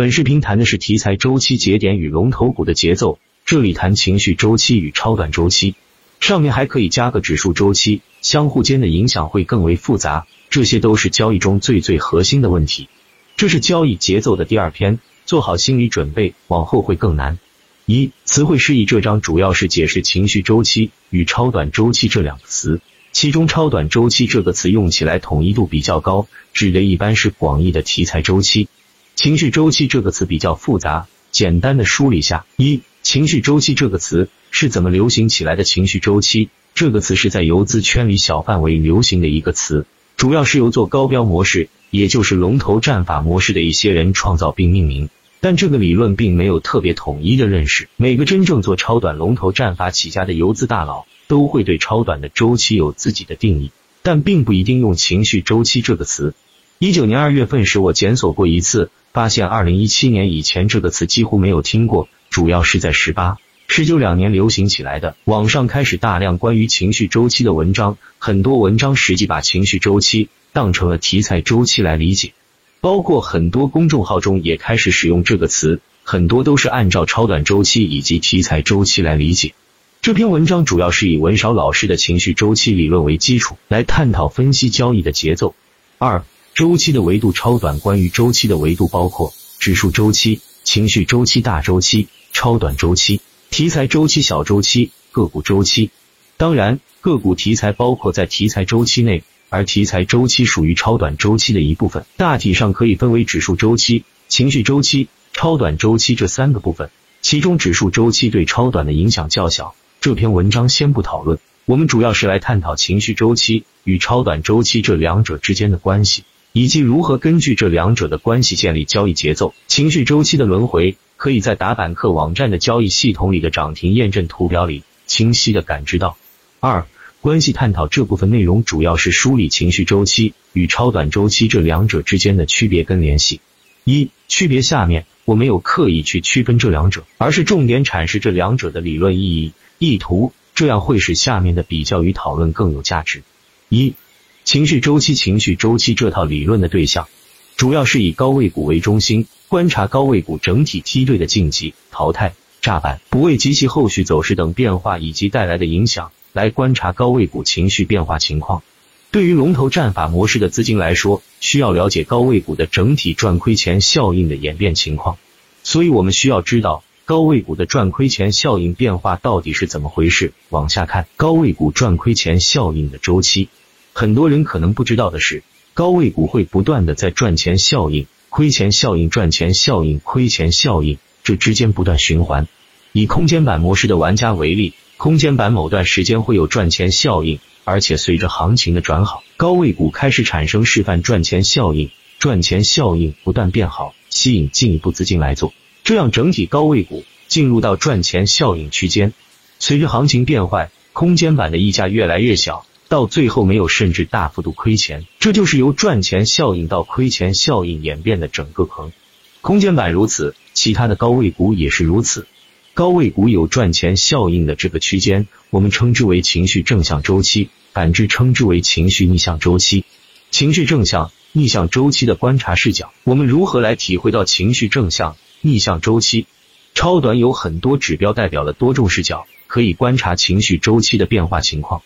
本视频谈的是题材周期节点与龙头股的节奏，这里谈情绪周期与超短周期。上面还可以加个指数周期，相互间的影响会更为复杂。这些都是交易中最最核心的问题。这是交易节奏的第二篇，做好心理准备，往后会更难。一词汇释义，这章主要是解释情绪周期与超短周期这两个词，其中超短周期这个词用起来统一度比较高，指的一般是广义的题材周期。情绪周期这个词比较复杂，简单的梳理下：一、情绪周期这个词是怎么流行起来的？情绪周期这个词是在游资圈里小范围流行的一个词，主要是由做高标模式，也就是龙头战法模式的一些人创造并命名。但这个理论并没有特别统一的认识，每个真正做超短龙头战法起家的游资大佬都会对超短的周期有自己的定义，但并不一定用情绪周期这个词。一九年二月份时，我检索过一次。发现二零一七年以前这个词几乎没有听过，主要是在十八、十九两年流行起来的。网上开始大量关于情绪周期的文章，很多文章实际把情绪周期当成了题材周期来理解，包括很多公众号中也开始使用这个词，很多都是按照超短周期以及题材周期来理解。这篇文章主要是以文少老师的情绪周期理论为基础来探讨分析交易的节奏。二。周期的维度超短，关于周期的维度包括指数周期、情绪周期、大周期、超短周期、题材周期、小周期、个股周期。当然，个股题材包括在题材周期内，而题材周期属于超短周期的一部分。大体上可以分为指数周期、情绪周期、超短周期这三个部分，其中指数周期对超短的影响较小。这篇文章先不讨论，我们主要是来探讨情绪周期与超短周期这两者之间的关系。以及如何根据这两者的关系建立交易节奏、情绪周期的轮回，可以在打板客网站的交易系统里的涨停验证图表里清晰的感知到。二、关系探讨这部分内容主要是梳理情绪周期与超短周期这两者之间的区别跟联系。一、区别下面我没有刻意去区分这两者，而是重点阐释这两者的理论意义、意图，这样会使下面的比较与讨论更有价值。一。情绪周期，情绪周期这套理论的对象，主要是以高位股为中心，观察高位股整体梯队的晋级、淘汰、炸板、补位及其后续走势等变化以及带来的影响，来观察高位股情绪变化情况。对于龙头战法模式的资金来说，需要了解高位股的整体赚亏钱效应的演变情况，所以我们需要知道高位股的赚亏钱效应变化到底是怎么回事。往下看，高位股赚亏钱效应的周期。很多人可能不知道的是，高位股会不断的在赚钱效应、亏钱效应、赚钱效应、亏钱效应这之间不断循环。以空间板模式的玩家为例，空间板某段时间会有赚钱效应，而且随着行情的转好，高位股开始产生示范赚钱效应，赚钱效应不断变好，吸引进一步资金来做，这样整体高位股进入到赚钱效应区间。随着行情变坏，空间板的溢价越来越小。到最后没有甚至大幅度亏钱，这就是由赚钱效应到亏钱效应演变的整个坑。空间板如此，其他的高位股也是如此。高位股有赚钱效应的这个区间，我们称之为情绪正向周期，反之称之为情绪逆向周期。情绪正向、逆向周期的观察视角，我们如何来体会到情绪正向、逆向周期？超短有很多指标代表了多种视角，可以观察情绪周期的变化情况。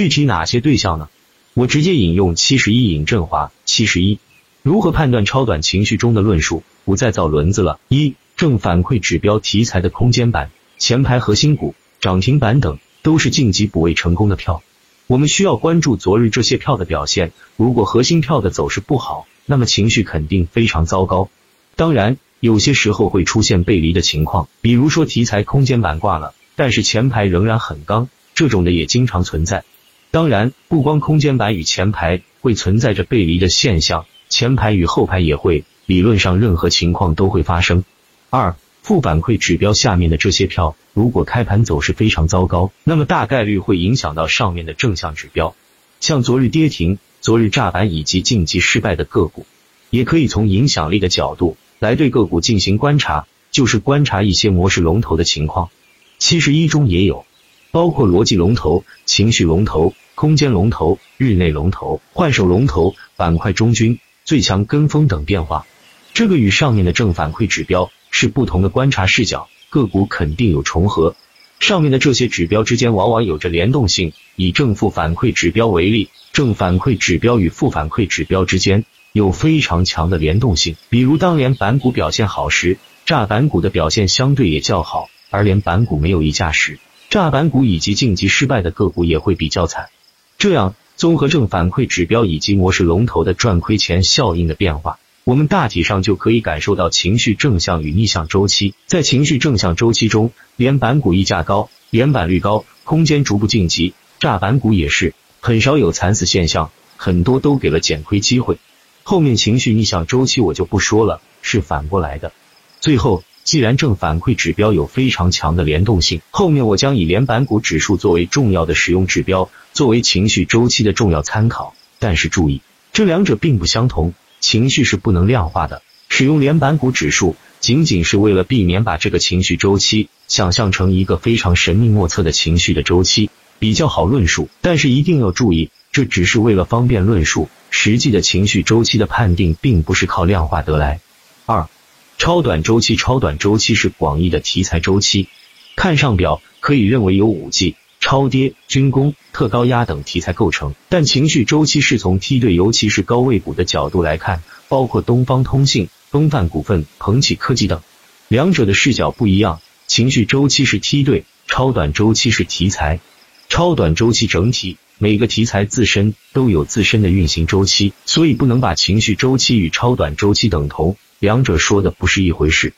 具体哪些对象呢？我直接引用七十一尹振华七十一，如何判断超短情绪中的论述？不再造轮子了。一正反馈指标题材的空间板、前排核心股、涨停板等都是晋级补位成功的票，我们需要关注昨日这些票的表现。如果核心票的走势不好，那么情绪肯定非常糟糕。当然，有些时候会出现背离的情况，比如说题材空间板挂了，但是前排仍然很刚，这种的也经常存在。当然，不光空间板与前排会存在着背离的现象，前排与后排也会。理论上，任何情况都会发生。二、负反馈指标下面的这些票，如果开盘走势非常糟糕，那么大概率会影响到上面的正向指标。像昨日跌停、昨日炸板以及晋级失败的个股，也可以从影响力的角度来对个股进行观察，就是观察一些模式龙头的情况。七十一中也有。包括逻辑龙头、情绪龙头、空间龙头、日内龙头、换手龙头、板块中军、最强跟风等变化。这个与上面的正反馈指标是不同的观察视角，个股肯定有重合。上面的这些指标之间往往有着联动性。以正负反馈指标为例，正反馈指标与负反馈指标之间有非常强的联动性。比如，当连板股表现好时，炸板股的表现相对也较好；而连板股没有溢价时，炸板股以及晋级失败的个股也会比较惨。这样，综合正反馈指标以及模式龙头的赚亏钱效应的变化。我们大体上就可以感受到情绪正向与逆向周期。在情绪正向周期中，连板股溢价高，连板率高，空间逐步晋级；炸板股也是，很少有惨死现象，很多都给了减亏机会。后面情绪逆向周期我就不说了，是反过来的。最后，既然正反馈指标有非常强的联动性，后面我将以连板股指数作为重要的使用指标，作为情绪周期的重要参考。但是注意，这两者并不相同。情绪是不能量化的，使用连板股指数仅仅是为了避免把这个情绪周期想象成一个非常神秘莫测的情绪的周期，比较好论述。但是一定要注意，这只是为了方便论述，实际的情绪周期的判定并不是靠量化得来。二、超短周期，超短周期是广义的题材周期。看上表可以认为有五 G。超跌、军工、特高压等题材构成，但情绪周期是从梯队，尤其是高位股的角度来看，包括东方通信、东范股份、鹏起科技等，两者的视角不一样。情绪周期是梯队，超短周期是题材。超短周期整体，每个题材自身都有自身的运行周期，所以不能把情绪周期与超短周期等同，两者说的不是一回事。